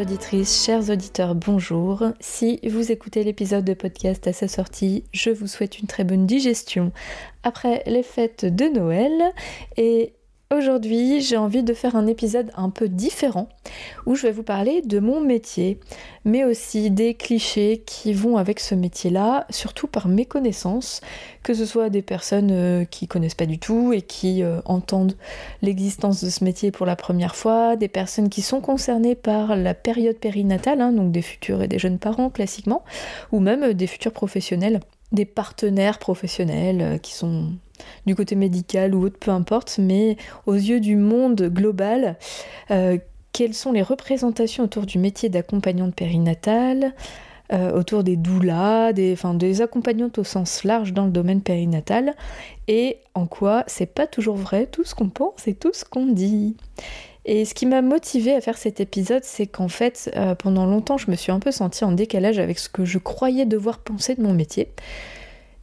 auditrices, chers auditeurs, bonjour. Si vous écoutez l'épisode de podcast à sa sortie, je vous souhaite une très bonne digestion après les fêtes de Noël et Aujourd'hui, j'ai envie de faire un épisode un peu différent où je vais vous parler de mon métier, mais aussi des clichés qui vont avec ce métier-là, surtout par mes connaissances, que ce soit des personnes euh, qui connaissent pas du tout et qui euh, entendent l'existence de ce métier pour la première fois, des personnes qui sont concernées par la période périnatale, hein, donc des futurs et des jeunes parents classiquement, ou même euh, des futurs professionnels, des partenaires professionnels qui sont du côté médical ou autre, peu importe, mais aux yeux du monde global, euh, quelles sont les représentations autour du métier d'accompagnante périnatale, euh, autour des doulas, des, des accompagnantes au sens large dans le domaine périnatal, et en quoi c'est pas toujours vrai tout ce qu'on pense et tout ce qu'on dit? Et ce qui m'a motivé à faire cet épisode, c'est qu'en fait, euh, pendant longtemps, je me suis un peu sentie en décalage avec ce que je croyais devoir penser de mon métier.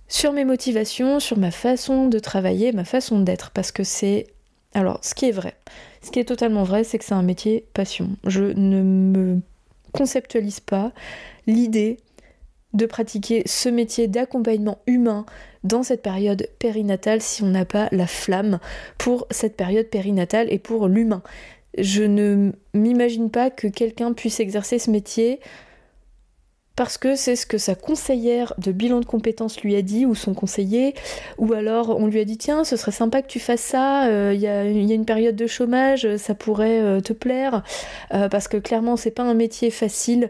Sur mes motivations, sur ma façon de travailler, ma façon d'être, parce que c'est... Alors, ce qui est vrai, ce qui est totalement vrai, c'est que c'est un métier passion. Je ne me conceptualise pas. L'idée de pratiquer ce métier d'accompagnement humain dans cette période périnatale si on n'a pas la flamme pour cette période périnatale et pour l'humain. Je ne m'imagine pas que quelqu'un puisse exercer ce métier parce que c'est ce que sa conseillère de bilan de compétences lui a dit, ou son conseiller, ou alors on lui a dit tiens, ce serait sympa que tu fasses ça, euh, il y, a une période de chômage, ça pourrait euh, te plaire, euh, parce que clairement c'est pas un métier facile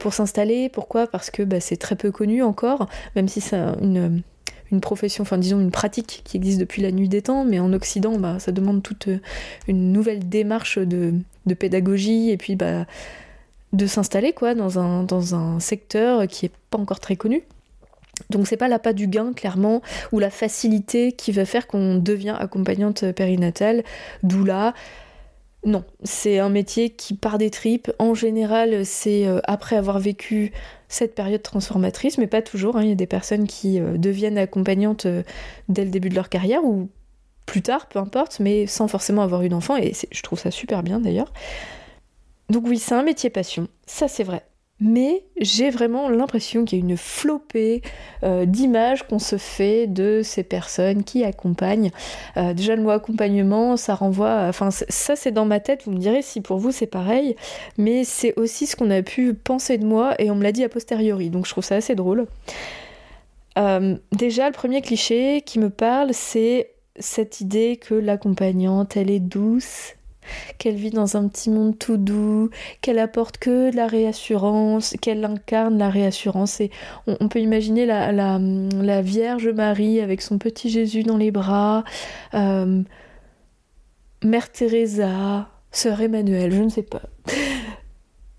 pour s'installer. Pourquoi? Parce que bah, c'est très peu connu encore, même si c'est une profession, enfin disons une pratique qui existe depuis la nuit des temps, mais en Occident, bah, ça demande toute une nouvelle démarche de, de pédagogie et puis bah, de s'installer quoi dans un, dans un secteur qui est pas encore très connu. Donc c'est pas l'appât du gain clairement ou la facilité qui va faire qu'on devient accompagnante périnatale, doula. Non, c'est un métier qui part des tripes. En général, c'est euh, après avoir vécu cette période transformatrice, mais pas toujours. Hein. Il y a des personnes qui euh, deviennent accompagnantes euh, dès le début de leur carrière ou plus tard, peu importe, mais sans forcément avoir eu d'enfant. Et je trouve ça super bien d'ailleurs. Donc oui, c'est un métier passion, ça c'est vrai. Mais j'ai vraiment l'impression qu'il y a une flopée euh, d'images qu'on se fait de ces personnes qui accompagnent. Euh, déjà le mot accompagnement, ça renvoie, enfin ça c'est dans ma tête, vous me direz si pour vous c'est pareil, mais c'est aussi ce qu'on a pu penser de moi et on me l'a dit a posteriori, donc je trouve ça assez drôle. Euh, déjà le premier cliché qui me parle, c'est cette idée que l'accompagnante, elle est douce, qu'elle vit dans un petit monde tout doux, qu'elle apporte que de la réassurance, qu'elle incarne la réassurance. Et on, peut imaginer la, Vierge Marie avec son petit Jésus dans les bras, euh, Mère Teresa, Sœur Emmanuel, je ne sais pas.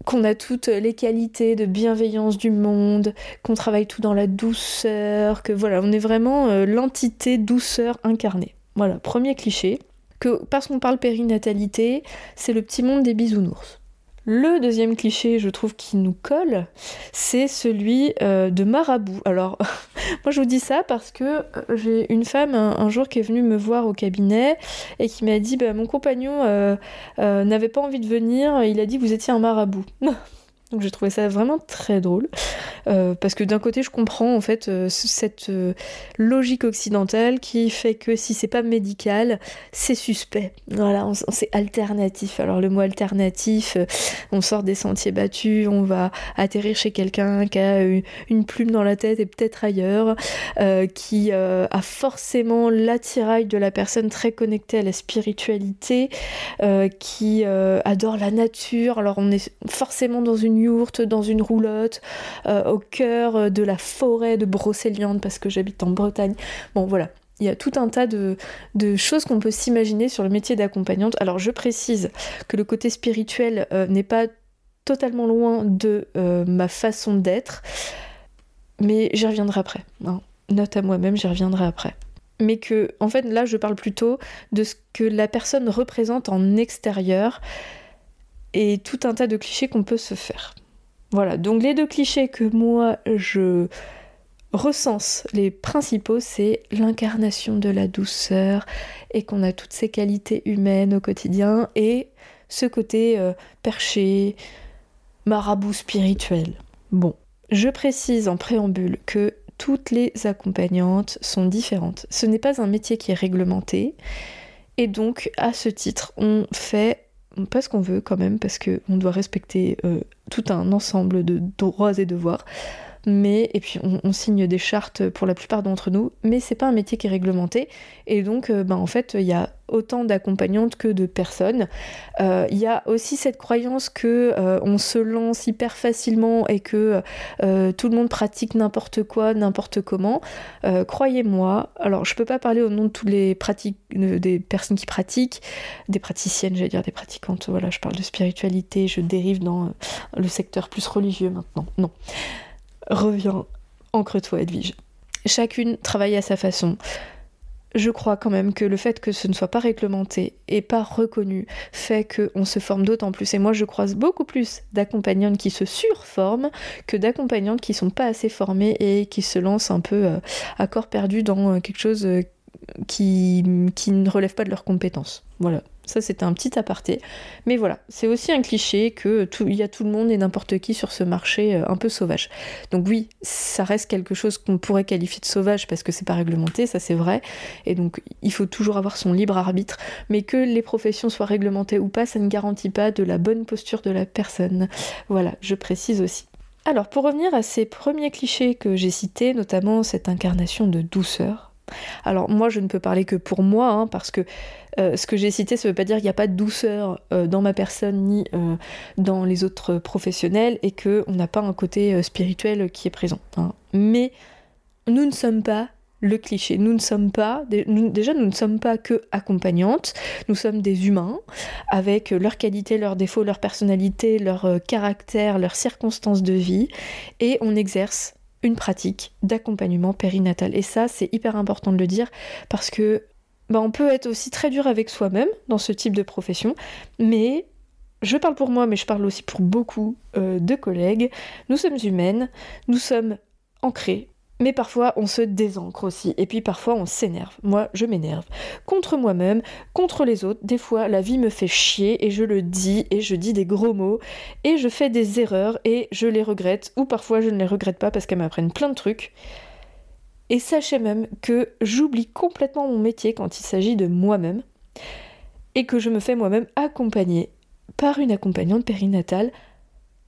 qu'on a toutes les qualités de bienveillance du monde, qu'on travaille tout dans la douceur, que voilà, on est vraiment euh, l'entité douceur incarnée. Voilà, premier cliché parce qu'on parle périnatalité, c'est le petit monde des bisounours. Le deuxième cliché, je trouve, qui nous colle, c'est celui euh, de marabout. Alors, moi je vous dis ça parce que euh, j'ai une femme un, jour qui est venue me voir au cabinet et qui m'a dit bah, Mon compagnon euh, n'avait pas envie de venir, il a dit vous étiez un marabout. Donc j'ai trouvé ça vraiment très drôle. Euh, parce que d'un côté, je comprends en fait euh, cette euh, logique occidentale qui fait que si c'est pas médical, c'est suspect. Voilà, c'est alternatif. Alors le mot alternatif, on sort des sentiers battus, on va atterrir chez quelqu'un qui a une plume dans la tête et peut-être ailleurs, qui a forcément l'attirail de la personne très connectée à la spiritualité, qui adore la nature. Alors on est forcément dans une dans une roulotte, au cœur euh, de la forêt de Brocéliande parce que j'habite en Bretagne. Bon voilà, il y a tout un tas de, choses qu'on peut s'imaginer sur le métier d'accompagnante. Alors je précise que le côté spirituel euh, n'est pas totalement loin de euh, ma façon d'être. Mais j'y reviendrai après. Hein. Note à moi-même, j'y reviendrai après. Mais que, en fait, là, je parle plutôt de ce que la personne représente en extérieur et tout un tas de clichés qu'on peut se faire. Voilà, donc les deux clichés que moi je recense, les principaux, c'est l'incarnation de la douceur et qu'on a toutes ces qualités humaines au quotidien et ce côté euh, perché, marabout spirituel. Bon, je précise en préambule que toutes les accompagnantes sont différentes. Ce n'est pas un métier qui est réglementé. Et donc, à ce titre, on fait pas ce qu'on veut quand même, parce qu'on doit respecter euh, tout un ensemble de droits et devoirs. Mais et puis on, signe des chartes pour la plupart d'entre nous, mais c'est pas un métier qui est réglementé. Et donc euh, ben, en fait il y a autant d'accompagnantes que de personnes. Euh, il y a aussi cette croyance que euh, on se lance hyper facilement et que tout le monde pratique n'importe quoi, n'importe comment. Croyez-moi, alors je peux pas parler au nom de tous les pratiques, des personnes qui pratiquent, des praticiennes, j'allais dire des pratiquantes. Voilà, je parle de spiritualité, je dérive dans le secteur plus religieux maintenant. Non reviens, ancre-toi Edwige. Chacune travaille à sa façon. Je crois quand même que le fait que ce ne soit pas réglementé et pas reconnu fait qu'on se forme d'autant plus. Et moi, je croise beaucoup plus d'accompagnantes qui se surforment que d'accompagnantes qui sont pas assez formées et qui se lancent un peu euh, à corps perdu dans euh, quelque chose euh, qui, qui ne relève pas de leurs compétences. Voilà. Ça, c'était un petit aparté. Mais voilà, c'est aussi un cliché que il y a tout le monde et n'importe qui sur ce marché euh, un peu sauvage. Donc oui, ça reste quelque chose qu'on pourrait qualifier de sauvage parce que c'est pas réglementé, ça c'est vrai. Et donc il faut toujours avoir son libre arbitre. Mais que les professions soient réglementées ou pas, ça ne garantit pas de la bonne posture de la personne. Voilà, je précise aussi. Alors pour revenir à ces premiers clichés que j'ai cités, notamment cette incarnation de douceur, alors moi je ne peux parler que pour moi, hein, parce que euh, ce que j'ai cité, ça ne veut pas dire qu'il n'y a pas de douceur euh, dans ma personne ni euh, dans les autres professionnels et qu'on n'a pas un côté spirituel qui est présent. Hein. Mais nous ne sommes pas le cliché. Nous ne sommes pas, déjà nous ne sommes pas que accompagnantes, nous sommes des humains avec leurs qualités, leurs défauts, leur personnalité, leur caractère, leurs circonstances de vie et on exerce une pratique d'accompagnement périnatal. Et ça, c'est hyper important de le dire parce que bah, on peut être aussi très dur avec soi-même dans ce type de profession, mais je parle pour moi, mais je parle aussi pour beaucoup euh, de collègues. Nous sommes humaines, nous sommes ancrés mais parfois on se désancre aussi, et puis parfois on s'énerve. Moi, je m'énerve. Contre moi-même, contre les autres. Des fois, la vie me fait chier, et je le dis, et je dis des gros mots, et je fais des erreurs, et je les regrette, ou parfois je ne les regrette pas parce qu'elles m'apprennent plein de trucs. Et sachez même que j'oublie complètement mon métier quand il s'agit de moi-même, et que je me fais moi-même accompagner par une accompagnante périnatale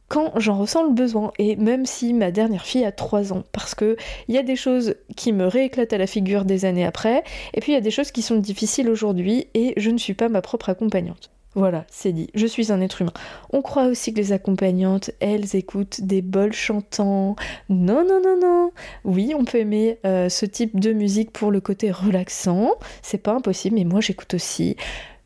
quand j'en ressens le besoin, et même si ma dernière fille a 3 ans, parce que il y a des choses qui me rééclatent à la figure des années après, et puis il y a des choses qui sont difficiles aujourd'hui, et je ne suis pas ma propre accompagnante. Voilà, c'est dit, je suis un être humain. On croit aussi que les accompagnantes, elles écoutent des bols chantants. Non, non, non, non. Oui, on peut aimer euh, ce type de musique pour le côté relaxant, c'est pas impossible, mais moi j'écoute aussi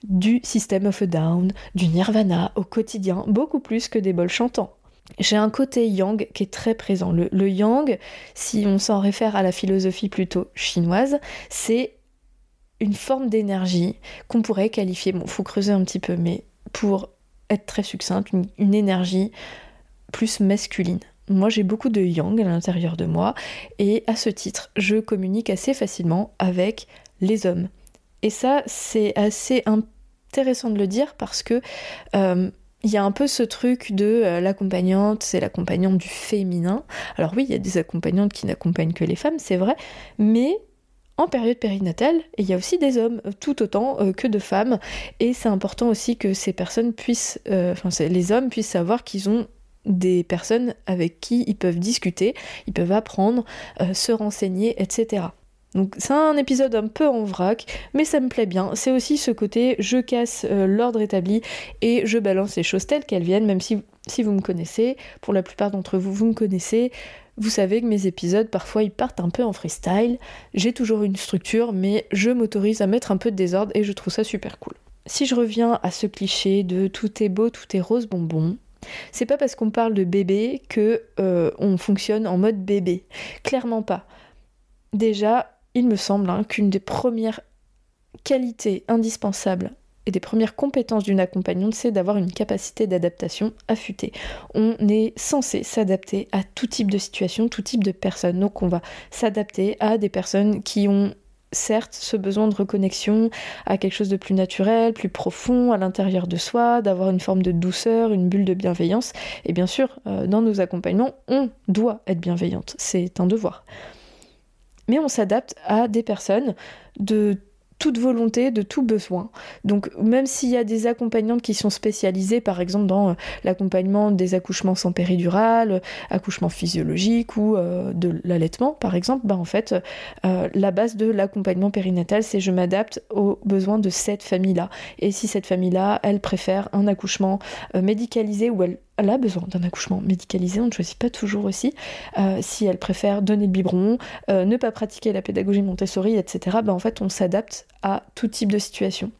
du System of a Down, du Nirvana au quotidien, beaucoup plus que des bols chantants. J'ai un côté yang qui est très présent. Le, yang, si on s'en réfère à la philosophie plutôt chinoise, c'est une forme d'énergie qu'on pourrait qualifier, bon, faut creuser un petit peu, mais pour être très succincte, une énergie plus masculine. Moi, j'ai beaucoup de yang à l'intérieur de moi, et à ce titre, je communique assez facilement avec les hommes. Et ça, c'est assez intéressant de le dire parce que euh, il y a un peu ce truc de euh, l'accompagnante, c'est l'accompagnante du féminin. Alors oui, il y a des accompagnantes qui n'accompagnent que les femmes, c'est vrai, mais en période périnatale, il y a aussi des hommes, tout autant euh, que de femmes, et c'est important aussi que ces personnes puissent, enfin les hommes puissent savoir qu'ils ont des personnes avec qui ils peuvent discuter, ils peuvent apprendre, se renseigner, etc. Donc c'est un épisode un peu en vrac, mais ça me plaît bien. C'est aussi ce côté je casse euh, l'ordre établi et je balance les choses telles qu'elles viennent, même si, vous me connaissez, pour la plupart d'entre vous, vous me connaissez. Vous savez que mes épisodes, parfois, ils partent un peu en freestyle. J'ai toujours une structure, mais je m'autorise à mettre un peu de désordre et je trouve ça super cool. Si je reviens à ce cliché de tout est beau, tout est rose bonbon, C'est pas parce qu'on parle de bébé que euh, on fonctionne en mode bébé. Clairement pas. Déjà, il me semble hein, qu'une des premières qualités indispensables et des premières compétences d'une accompagnante, c'est d'avoir une capacité d'adaptation affûtée. On est censé s'adapter à tout type de situation, tout type de personnes. Donc on va s'adapter à des personnes qui ont certes ce besoin de reconnexion à quelque chose de plus naturel, plus profond à l'intérieur de soi, d'avoir une forme de douceur, une bulle de bienveillance. Et bien sûr, euh, dans nos accompagnements, on doit être bienveillante, c'est un devoir. Mais on s'adapte à des personnes de toute volonté, de tout besoin. Donc même s'il y a des accompagnantes qui sont spécialisées, par exemple dans euh, l'accompagnement des accouchements sans péridurale, euh, accouchement physiologique ou euh, de l'allaitement, par exemple, bah en fait, la base de l'accompagnement périnatal, c'est je m'adapte aux besoins de cette famille-là. Et si cette famille-là, elle préfère un accouchement médicalisé ou elle elle a besoin d'un accouchement médicalisé, on ne choisit pas toujours aussi. Euh, si elle préfère donner le biberon, euh, ne pas pratiquer la pédagogie Montessori, etc., ben en fait on s'adapte à tout type de situation.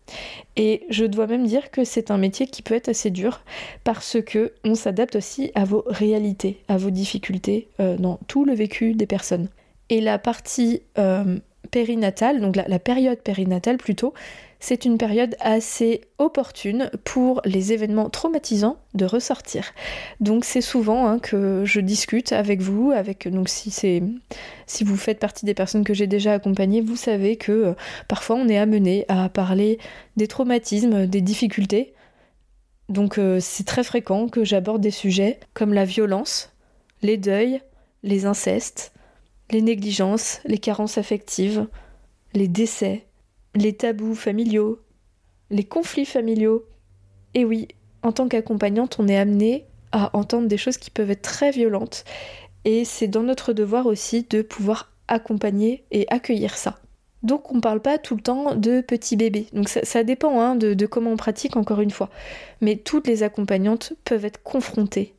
Et je dois même dire que c'est un métier qui peut être assez dur parce que on s'adapte aussi à vos réalités, à vos difficultés euh, dans tout le vécu des personnes. Et la partie périnatale, donc la période périnatale plutôt, c'est une période assez opportune pour les événements traumatisants de ressortir. Donc c'est souvent hein, que je discute avec vous, avec donc si c'est si vous faites partie des personnes que j'ai déjà accompagnées, vous savez que euh, parfois on est amené à parler des traumatismes, des difficultés. Donc euh, c'est très fréquent que j'aborde des sujets comme la violence, les deuils, les incestes, les négligences, les carences affectives, les décès, les tabous familiaux, les conflits familiaux. Et oui, en tant qu'accompagnante, on est amené à entendre des choses qui peuvent être très violentes. Et c'est dans notre devoir aussi de pouvoir accompagner et accueillir ça. Donc on ne parle pas tout le temps de petits bébés. Donc ça, dépend hein, de comment on pratique encore une fois. Mais toutes les accompagnantes peuvent être confrontées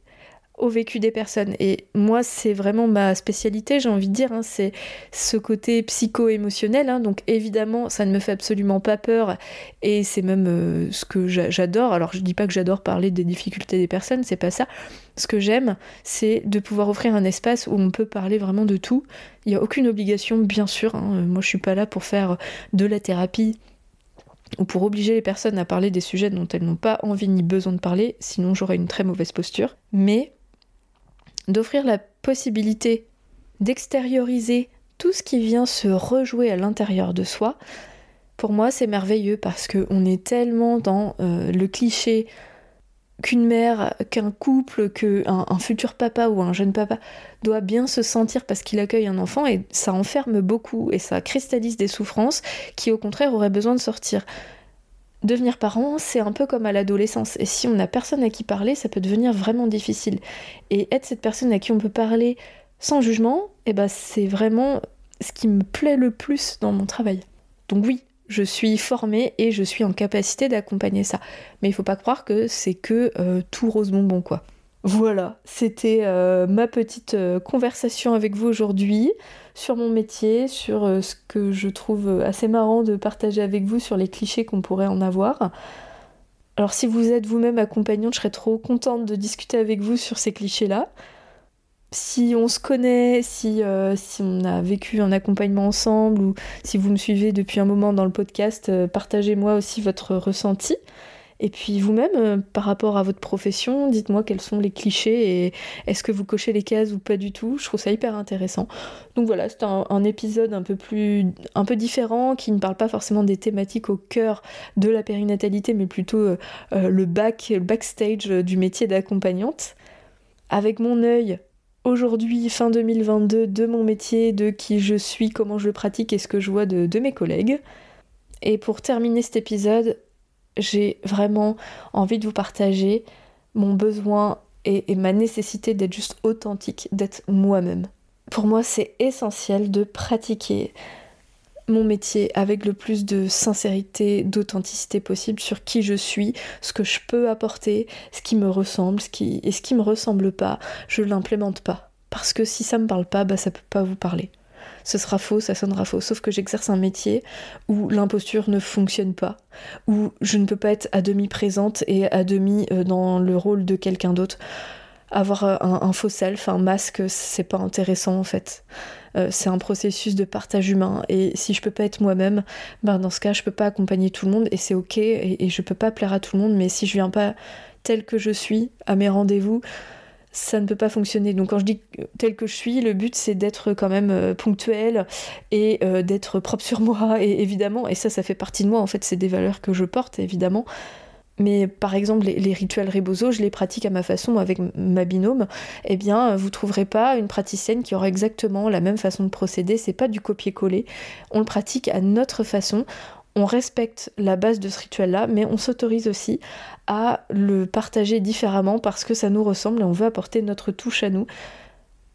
au vécu des personnes. Et moi, c'est vraiment ma spécialité, j'ai envie de dire, hein, c'est ce côté psycho-émotionnel. Hein. donc évidemment, ça ne me fait absolument pas peur et c'est même euh, ce que j'adore. Alors je dis pas que j'adore parler des difficultés des personnes, c'est pas ça. Ce que j'aime, c'est de pouvoir offrir un espace où on peut parler vraiment de tout. Il n'y a aucune obligation, bien sûr. Hein. Moi, je suis pas là pour faire de la thérapie ou pour obliger les personnes à parler des sujets dont elles n'ont pas envie ni besoin de parler, sinon j'aurais une très mauvaise posture. Mais d'offrir la possibilité d'extérioriser tout ce qui vient se rejouer à l'intérieur de soi, pour moi c'est merveilleux parce qu'on est tellement dans euh, le cliché qu'une mère, qu'un couple, qu'un un futur papa ou un jeune papa doit bien se sentir parce qu'il accueille un enfant et ça enferme beaucoup et ça cristallise des souffrances qui au contraire auraient besoin de sortir devenir parent, c'est un peu comme à l'adolescence. Et si on n'a personne à qui parler, ça peut devenir vraiment difficile. Et être cette personne à qui on peut parler sans jugement, eh ben, c'est vraiment ce qui me plaît le plus dans mon travail. Donc oui, je suis formée et je suis en capacité d'accompagner ça. Mais il faut pas croire que c'est que euh, tout rose bonbon, quoi. Voilà, c'était euh, ma petite euh, conversation avec vous aujourd'hui sur mon métier, sur euh, ce que je trouve assez marrant de partager avec vous sur les clichés qu'on pourrait en avoir. Alors si vous êtes vous-même accompagnante, je serais trop contente de discuter avec vous sur ces clichés-là. Si on se connaît, si, si on a vécu un accompagnement ensemble ou si vous me suivez depuis un moment dans le podcast, partagez-moi aussi votre ressenti. Et puis vous-même, euh, par rapport à votre profession, dites-moi quels sont les clichés et est-ce que vous cochez les cases ou pas du tout? Je trouve ça hyper intéressant. Donc voilà, c'est un, épisode un peu plus, un peu différent, qui ne parle pas forcément des thématiques au cœur de la périnatalité, mais plutôt euh, euh, le back, le backstage du métier d'accompagnante. Avec mon œil aujourd'hui, fin 2022, de mon métier, de qui je suis, comment je le pratique et ce que je vois de mes collègues. Et pour terminer cet épisode, j'ai vraiment envie de vous partager mon besoin et, ma nécessité d'être juste authentique, d'être moi-même. Pour moi, c'est essentiel de pratiquer mon métier avec le plus de sincérité, d'authenticité possible sur qui je suis, ce que je peux apporter, ce qui me ressemble, ce qui et ce qui me ressemble pas, je l'implémente pas parce que si ça me parle pas, bah ça peut pas vous parler. Ce sera faux, ça sonnera faux. Sauf que j'exerce un métier où l'imposture ne fonctionne pas, où je ne peux pas être à demi présente et à demi euh, dans le rôle de quelqu'un d'autre. Avoir euh, un, faux self, un masque, c'est pas intéressant en fait. Euh, c'est un processus de partage humain et si je peux pas être moi-même, ben dans ce cas je peux pas accompagner tout le monde et c'est ok et, et je peux pas plaire à tout le monde. Mais si je viens pas tel que je suis à mes rendez-vous, ça ne peut pas fonctionner. Donc quand je dis tel que je suis, le but c'est d'être quand même euh, ponctuel et euh, d'être propre sur moi, et évidemment, et ça ça fait partie de moi, en fait c'est des valeurs que je porte, évidemment. Mais par exemple, les, rituels Rebozo, je les pratique à ma façon avec ma binôme. Eh bien, vous trouverez pas une praticienne qui aura exactement la même façon de procéder. C'est pas du copier-coller. On le pratique à notre façon on respecte la base de ce rituel-là, mais on s'autorise aussi à le partager différemment parce que ça nous ressemble et on veut apporter notre touche à nous.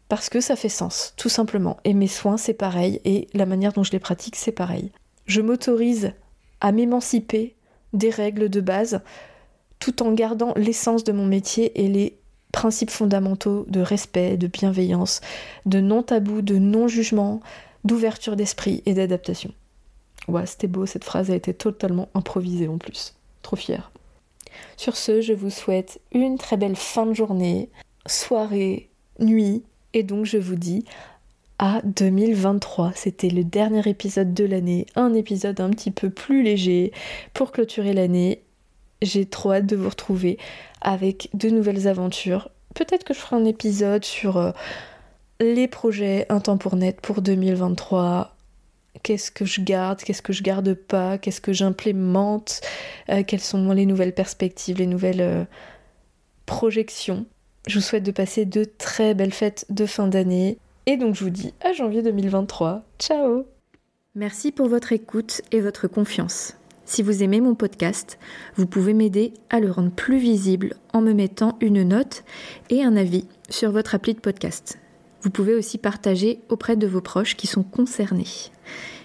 Parce que ça fait sens, tout simplement. Et mes soins, c'est pareil, et la manière dont je les pratique, c'est pareil. Je m'autorise à m'émanciper des règles de base, tout en gardant l'essence de mon métier et les principes fondamentaux de respect, de bienveillance, de non-tabou, de non-jugement, d'ouverture d'esprit et d'adaptation. Ouais, c'était beau, cette phrase a été totalement improvisée en plus. Trop fière. Sur ce, je vous souhaite une très belle fin de journée, soirée, nuit, et donc je vous dis à 2023. C'était le dernier épisode de l'année, un épisode un petit peu plus léger pour clôturer l'année. J'ai trop hâte de vous retrouver avec de nouvelles aventures. Peut-être que je ferai un épisode sur euh, les projets Un temps pour net pour 2023, qu'est-ce que je garde, qu'est-ce que je garde pas, qu'est-ce que j'implémente, euh, quelles sont les nouvelles perspectives, les nouvelles euh, projections. Je vous souhaite de passer de très belles fêtes de fin d'année. Et donc je vous dis à janvier 2023. Ciao Merci pour votre écoute et votre confiance. Si vous aimez mon podcast, vous pouvez m'aider à le rendre plus visible en me mettant une note et un avis sur votre appli de podcast. Vous pouvez aussi partager auprès de vos proches qui sont concernés.